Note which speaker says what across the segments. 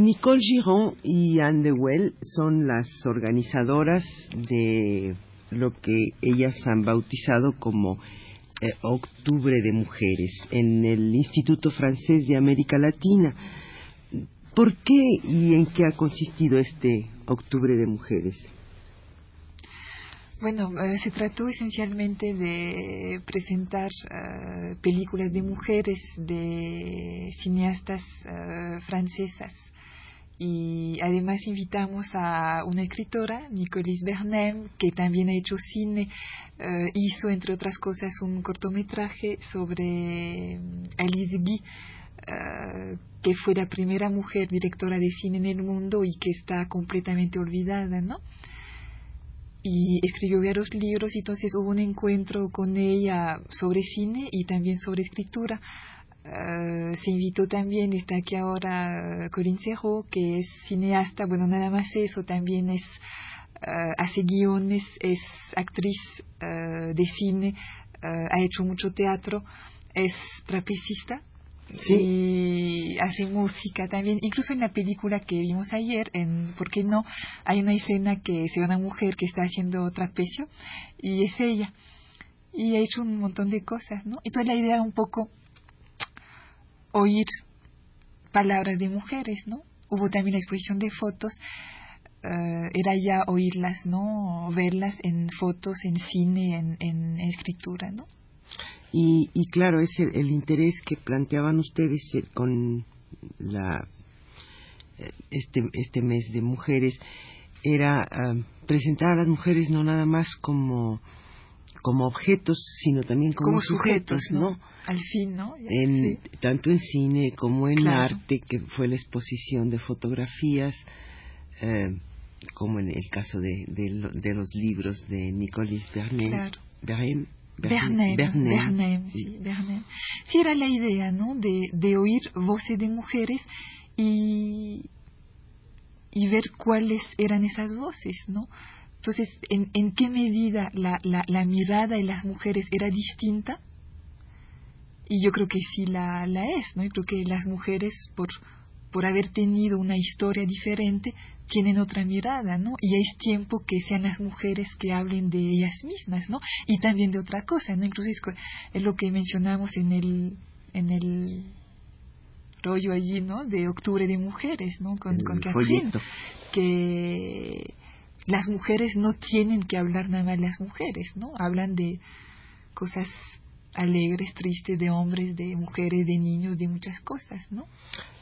Speaker 1: Nicole Giron y Anne Dewell son las organizadoras de lo que ellas han bautizado como eh, Octubre de Mujeres en el Instituto Francés de América Latina. ¿Por qué y en qué ha consistido este Octubre de Mujeres?
Speaker 2: Bueno, eh, se trató esencialmente de presentar eh, películas de mujeres de cineastas francesas y además invitamos a una escritora, Nicolis Bernem, que también ha hecho cine, eh, hizo entre otras cosas un cortometraje sobre mm, Alice Guy, eh, que fue la primera mujer directora de cine en el mundo y que está completamente olvidada, ¿no? Y escribió varios libros, y entonces hubo un encuentro con ella sobre cine y también sobre escritura eh, se invitó también, está aquí ahora Corinne Cerro, que es cineasta, bueno, nada más eso, también es, uh, hace guiones, es actriz uh, de cine, ha hecho mucho teatro, es trapecista.
Speaker 1: ¿Sí?
Speaker 2: Y hace música también, incluso en la película que vimos ayer, en ¿Por qué no? Hay una escena que se ve una mujer que está haciendo trapecio y es ella. Y ha hecho un montón de cosas, ¿no? Entonces la idea un poco oír palabras de mujeres, ¿no? Hubo también la exposición de fotos, eh, era ya oírlas, ¿no? Verlas en fotos, en cine, en, en, escritura, ¿no?
Speaker 1: Y, y claro, es el, interés que planteaban ustedes eh, con la eh, este, este mes de mujeres era presentar a las mujeres no nada más como como objetos, sino también como, sujetos, ¿no?
Speaker 2: Al fin, ¿no?
Speaker 1: En, Tanto en cine como en arte, que fue la exposición de fotografías, eh, como en el caso de, de, los libros de Nicolis Bernet.
Speaker 2: Claro.
Speaker 1: Bernet,
Speaker 2: sí, Sí, era la idea, ¿no? De, de oír voces de mujeres y, y ver cuáles eran esas voces, ¿no? Entonces, ¿en, en qué medida la, la, la, mirada de las mujeres era distinta? Y yo creo que sí la, la es, ¿no? Yo creo que las mujeres, por, por haber tenido una historia diferente, tienen otra mirada, ¿no? Y es tiempo que sean las mujeres que hablen de ellas mismas, ¿no? Y también de otra cosa, ¿no? Incluso es, lo que mencionamos en el, en el rollo allí, ¿no? De octubre de mujeres, ¿no? Con, con Catherine, que las mujeres no tienen que hablar nada más las mujeres, ¿no? Hablan de cosas alegres, tristes, de hombres, de mujeres, de niños, de muchas cosas, ¿no?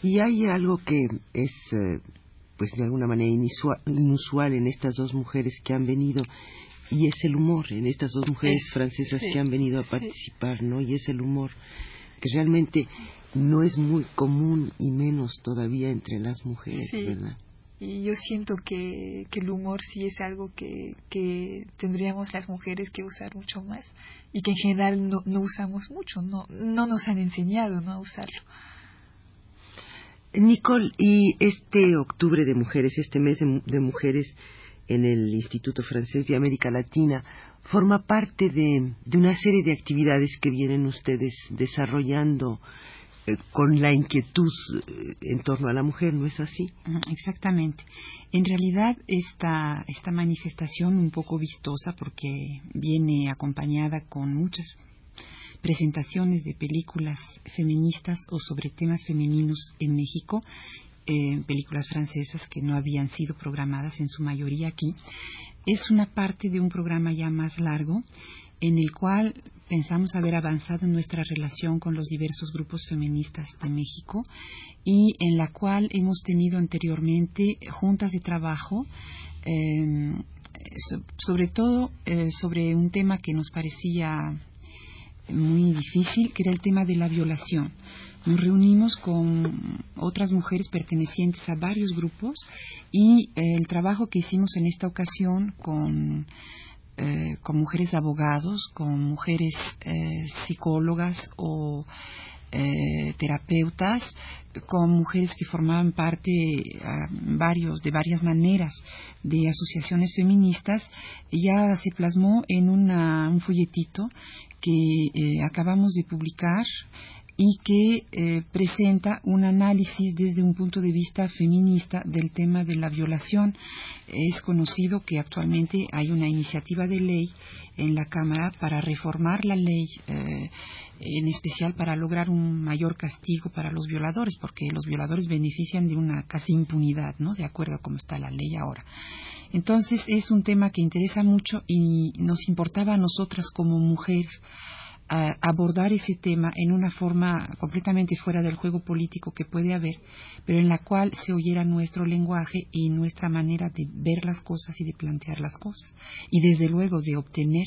Speaker 1: Y hay algo que es, eh, pues de alguna manera inusual, en estas dos mujeres que han venido, y es el humor, en estas dos mujeres francesas que han venido a participar, ¿no? Y es el humor, que realmente no es muy común y menos todavía entre las mujeres, ¿verdad?
Speaker 2: Y yo siento que, que el humor sí es algo que, que tendríamos las mujeres que usar mucho más y que en general no, no usamos mucho, no, no nos han enseñado ¿no? a usarlo.
Speaker 1: Nicole, y este octubre de mujeres, este mes de, mujeres en el Instituto Francés de América Latina, forma parte de, de una serie de actividades que vienen ustedes desarrollando con la inquietud eh, en torno a la mujer, ¿no es así?
Speaker 3: Exactamente. En realidad, esta, esta manifestación un poco vistosa, porque viene acompañada con muchas presentaciones de películas feministas o sobre temas femeninos en México, eh, películas francesas que no habían sido programadas en su mayoría aquí, es una parte de un programa ya más largo en el cual pensamos haber avanzado en nuestra relación con los diversos grupos feministas de México y en la cual hemos tenido anteriormente juntas de trabajo em, sobre todo sobre un tema que nos parecía muy difícil, que era el tema de la violación. Nos reunimos con otras mujeres pertenecientes a varios grupos y el trabajo que hicimos en esta ocasión con eh, con mujeres abogados, con mujeres eh, psicólogas o eh, terapeutas, con mujeres que formaban parte varios, de varias maneras de asociaciones feministas, ya se plasmó en un folletito que acabamos de publicar y que eh, presenta un análisis desde un punto de vista feminista del tema de la violación. Es conocido que actualmente hay una iniciativa de ley en la Cámara para reformar la ley, eh, en especial para lograr un mayor castigo para los violadores, porque los violadores benefician de una casi impunidad, ¿no? De acuerdo a cómo está la ley ahora. Entonces es un tema que interesa mucho y nos importaba a nosotras como mujeres abordar ese tema en una forma completamente fuera del juego político que puede haber, pero en la cual se oyera nuestro lenguaje y nuestra manera de ver las cosas y de plantear las cosas. Y desde luego de obtener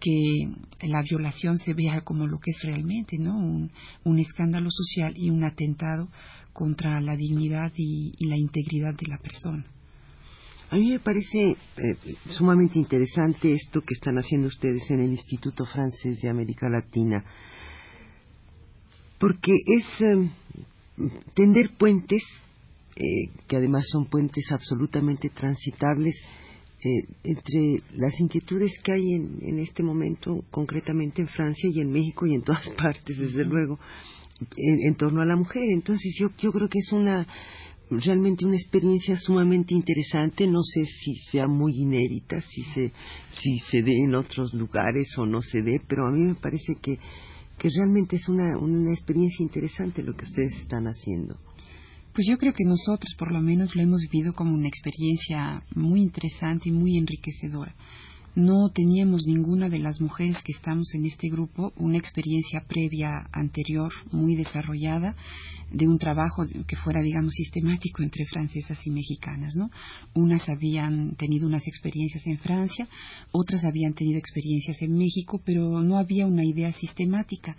Speaker 3: que la violación se vea como lo que es realmente, ¿no? Un, escándalo social y un atentado contra la dignidad y la integridad de la persona.
Speaker 1: A mí me parece eh, sumamente interesante esto que están haciendo ustedes en el Instituto Francés de América Latina, porque es eh, tender puentes, eh, que además son puentes absolutamente transitables, entre las inquietudes que hay en, este momento, concretamente en Francia y en México y en todas partes, desde luego, en, torno a la mujer. Entonces yo, yo creo que es una realmente una experiencia sumamente interesante, no sé si sea muy inédita, si se, si se dé en otros lugares o no se dé, pero a mí me parece que, que realmente es una, una experiencia interesante lo que ustedes están haciendo.
Speaker 3: Pues yo creo que nosotros por lo menos lo hemos vivido como una experiencia muy interesante y muy enriquecedora no teníamos ninguna de las mujeres que estamos en este grupo una experiencia previa anterior muy desarrollada de un trabajo que fuera digamos sistemático entre francesas y mexicanas no unas habían tenido unas experiencias en Francia otras habían tenido experiencias en México pero no había una idea sistemática.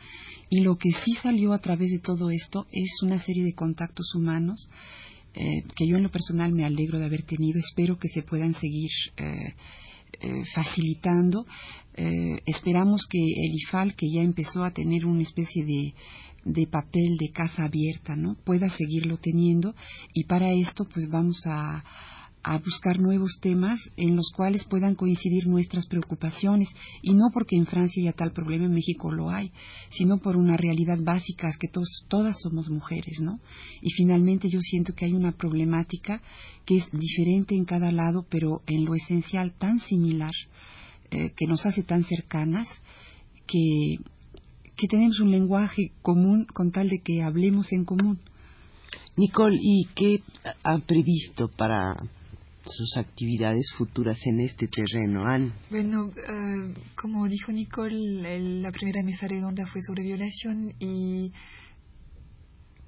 Speaker 3: Y lo que sí salió a través de todo esto es una serie de contactos humanos eh, que yo en lo personal me alegro de haber tenido espero que se puedan seguir eh, facilitando. Eh, esperamos que el IFAL, que ya empezó a tener una especie de, de papel de casa abierta, ¿no? pueda seguirlo teniendo y para esto pues vamos a, a buscar nuevos temas en los cuales puedan coincidir nuestras preocupaciones y no porque en Francia haya tal problema en México lo hay, sino por una realidad básica es que todas somos mujeres, ¿no? Y finalmente yo siento que hay una problemática que es diferente en cada lado, pero en lo esencial tan similar, eh, que nos hace tan cercanas, que, que tenemos un lenguaje común con tal de que hablemos en común.
Speaker 1: Nicole, ¿y qué ha previsto para sus actividades futuras en este terreno, Anne?
Speaker 2: Bueno, eh, como dijo Nicole, la primera mesa redonda fue sobre violación y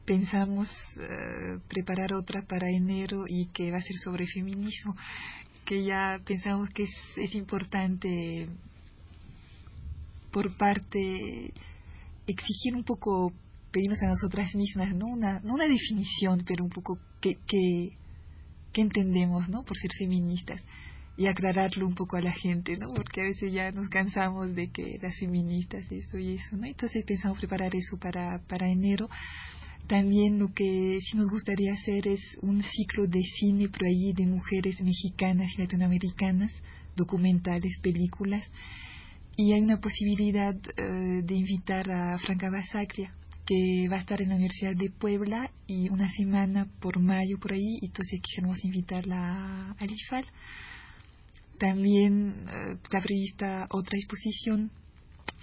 Speaker 2: pensamos eh, preparar otra para enero y que va a ser sobre feminismo, que ya pensamos que es, es importante por parte exigir un poco pedirnos a nosotras mismas, no una, no una definición, pero un poco que, que qué entendemos, ¿no? Por ser feministas y aclararlo un poco a la gente, ¿no? Porque a veces ya nos cansamos de que las feministas eso y eso, ¿no? Entonces pensamos preparar eso para, para enero. También lo que sí nos gustaría hacer es un ciclo de cine, pero allí de mujeres mexicanas y latinoamericanas, documentales, películas. Y hay una posibilidad eh, de invitar a Franca Basaglia, que va a estar en la Universidad de Puebla y una semana por mayo por ahí, entonces quisiéramos invitarla al IFAL. También eh, está prevista otra exposición,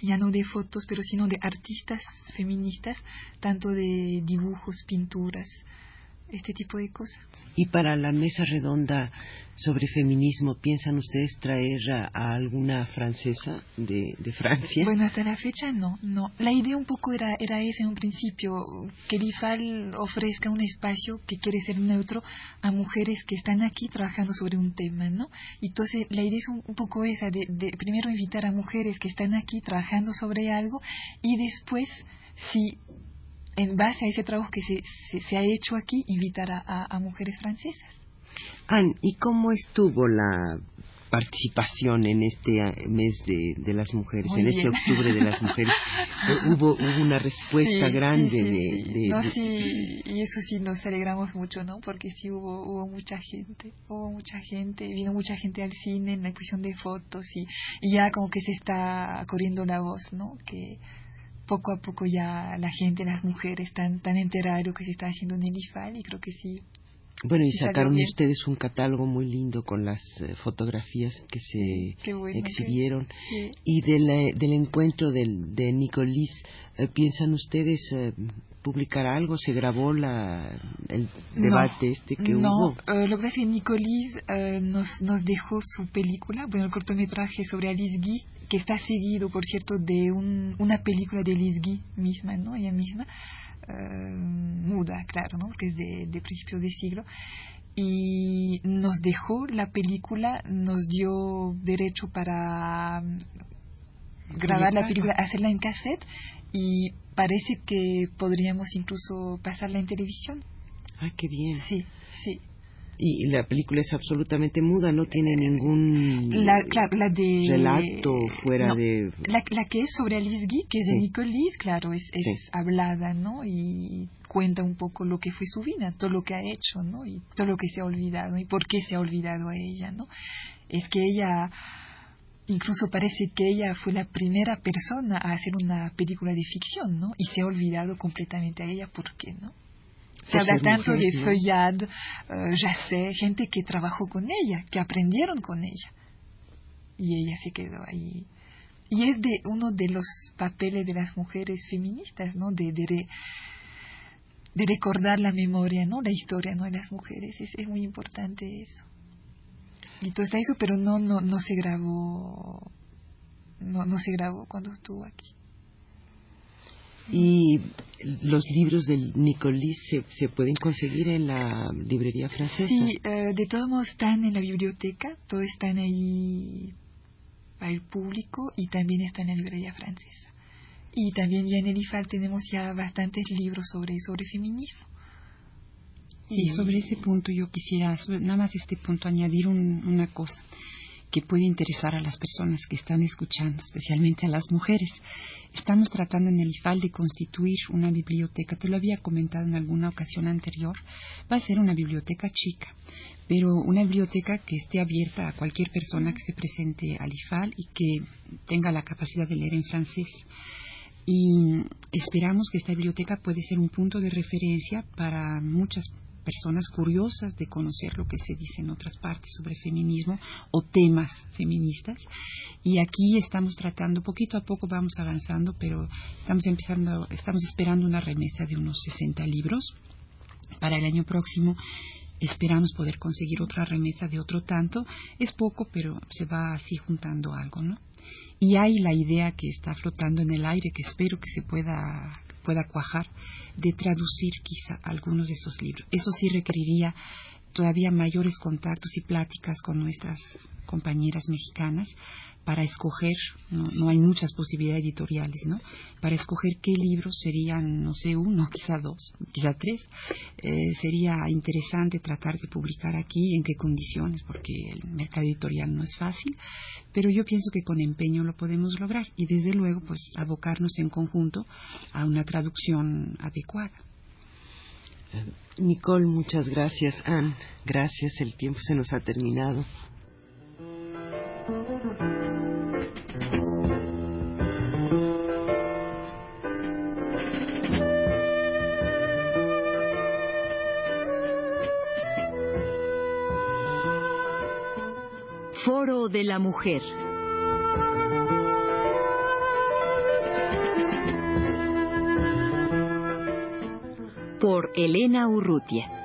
Speaker 2: ya no de fotos, pero sino de artistas feministas, tanto de dibujos, pinturas, este tipo de cosas.
Speaker 1: Y para la mesa redonda sobre feminismo, ¿piensan ustedes traer a, alguna francesa de, Francia?
Speaker 2: Bueno, hasta la fecha no, no. La idea un poco era, era esa en un principio, que l'IFAL ofrezca un espacio que quiere ser neutro a mujeres que están aquí trabajando sobre un tema, ¿no? Entonces, la idea es un, poco esa, de, primero invitar a mujeres que están aquí trabajando sobre algo y después, si en base a ese trabajo que se, se, ha hecho aquí, invitar a, mujeres francesas.
Speaker 1: Anne, ¿y cómo estuvo la participación en este eh, mes de, las mujeres, en este octubre de las mujeres? hubo, hubo una respuesta grande de,
Speaker 2: No, sí, y eso sí nos alegramos mucho, ¿no? Porque sí hubo, hubo mucha gente, hubo mucha gente, vino mucha gente al cine en la exposición de fotos y, y ya como que se está corriendo la voz, ¿no? Que poco a poco ya la gente, las mujeres están tan enteradas de lo que se está haciendo en el IFAL y creo que sí.
Speaker 1: Bueno, y sacaron ustedes un catálogo muy lindo con las eh, fotografías que se exhibieron. Y del, del encuentro del, de Nicolís, eh, ¿piensan ustedes eh, publicar algo? ¿Se grabó la, el debate este que
Speaker 2: hubo? No, lo que pasa es que Nicolís nos, nos dejó su película, bueno, el cortometraje sobre Alice Guy, que está seguido, por cierto, de un, una película de Liz Guy misma, ¿no? Ella misma, eh, muda, claro, ¿no? Porque es de, de principios de siglo. Y nos dejó la película, nos dio derecho para grabar la película, hacerla en cassette y parece que podríamos incluso pasarla en televisión.
Speaker 1: Ah, qué bien.
Speaker 2: Sí, sí
Speaker 1: y la película es absolutamente muda, no tiene ningún
Speaker 2: la, la de,
Speaker 1: relato fuera de...
Speaker 2: La, la, que es sobre Alice Guy, que es de Nicolis, claro, es, es hablada, ¿no? Y cuenta un poco lo que fue su vida, todo lo que ha hecho, ¿no? Y todo lo que se ha olvidado, y por qué se ha olvidado a ella, ¿no? Es que ella, incluso parece que ella fue la primera persona a hacer una película de ficción, ¿no? Y se ha olvidado completamente a ella, ¿por qué, no? Se habla tanto de Feuillade, uh, gente que trabajó con ella, que aprendieron con ella. Y ella se quedó ahí. Y es de uno de los papeles de las mujeres feministas, ¿no? De, de, de recordar la memoria, ¿no? La historia, ¿no? De las mujeres. Es, es muy importante eso. Y todo está eso, pero no, no, no se grabó, no, no se grabó cuando estuvo aquí.
Speaker 1: Y los libros del Nicolís se, se pueden conseguir en la librería francesa.
Speaker 2: Sí, eh, de todos modos están en la biblioteca, todos están ahí para el público y también están en la librería francesa. Y también ya en el IFAL tenemos ya bastantes libros sobre, sobre feminismo.
Speaker 3: Y sobre ese punto yo quisiera, nada más este punto, añadir una cosa que puede interesar a las personas que están escuchando, especialmente a las mujeres. Estamos tratando en el IFAL de constituir una biblioteca, te lo había comentado en alguna ocasión anterior, va a ser una biblioteca chica, pero una biblioteca que esté abierta a cualquier persona que se presente al IFAL y que tenga la capacidad de leer en francés y esperamos que esta biblioteca puede ser un punto de referencia para muchas personas curiosas de conocer lo que se dice en otras partes sobre feminismo o temas feministas. Y aquí estamos tratando, poquito a poco vamos avanzando, pero estamos empezando, estamos esperando una remesa de unos 60 libros para el año próximo. Esperamos poder conseguir otra remesa de otro tanto. Es poco, pero se va así juntando algo, ¿no? Y hay la idea que está flotando en el aire, que espero que se pueda pueda cuajar, de traducir quizá algunos de esos libros. Eso sí requeriría todavía mayores contactos y pláticas con nuestras compañeras mexicanas para escoger, no, hay muchas posibilidades editoriales, ¿no? Para escoger qué libros serían, no sé, uno, quizá dos, quizá tres. Eh, sería interesante tratar de publicar aquí, en qué condiciones, porque el mercado editorial no es fácil, pero yo pienso que con empeño lo podemos lograr y desde luego, pues, abocarnos en conjunto a una traducción adecuada.
Speaker 1: Nicole, muchas gracias. Anne, gracias. El tiempo se nos ha terminado.
Speaker 4: Foro de la Mujer. Por Elena Urrutia.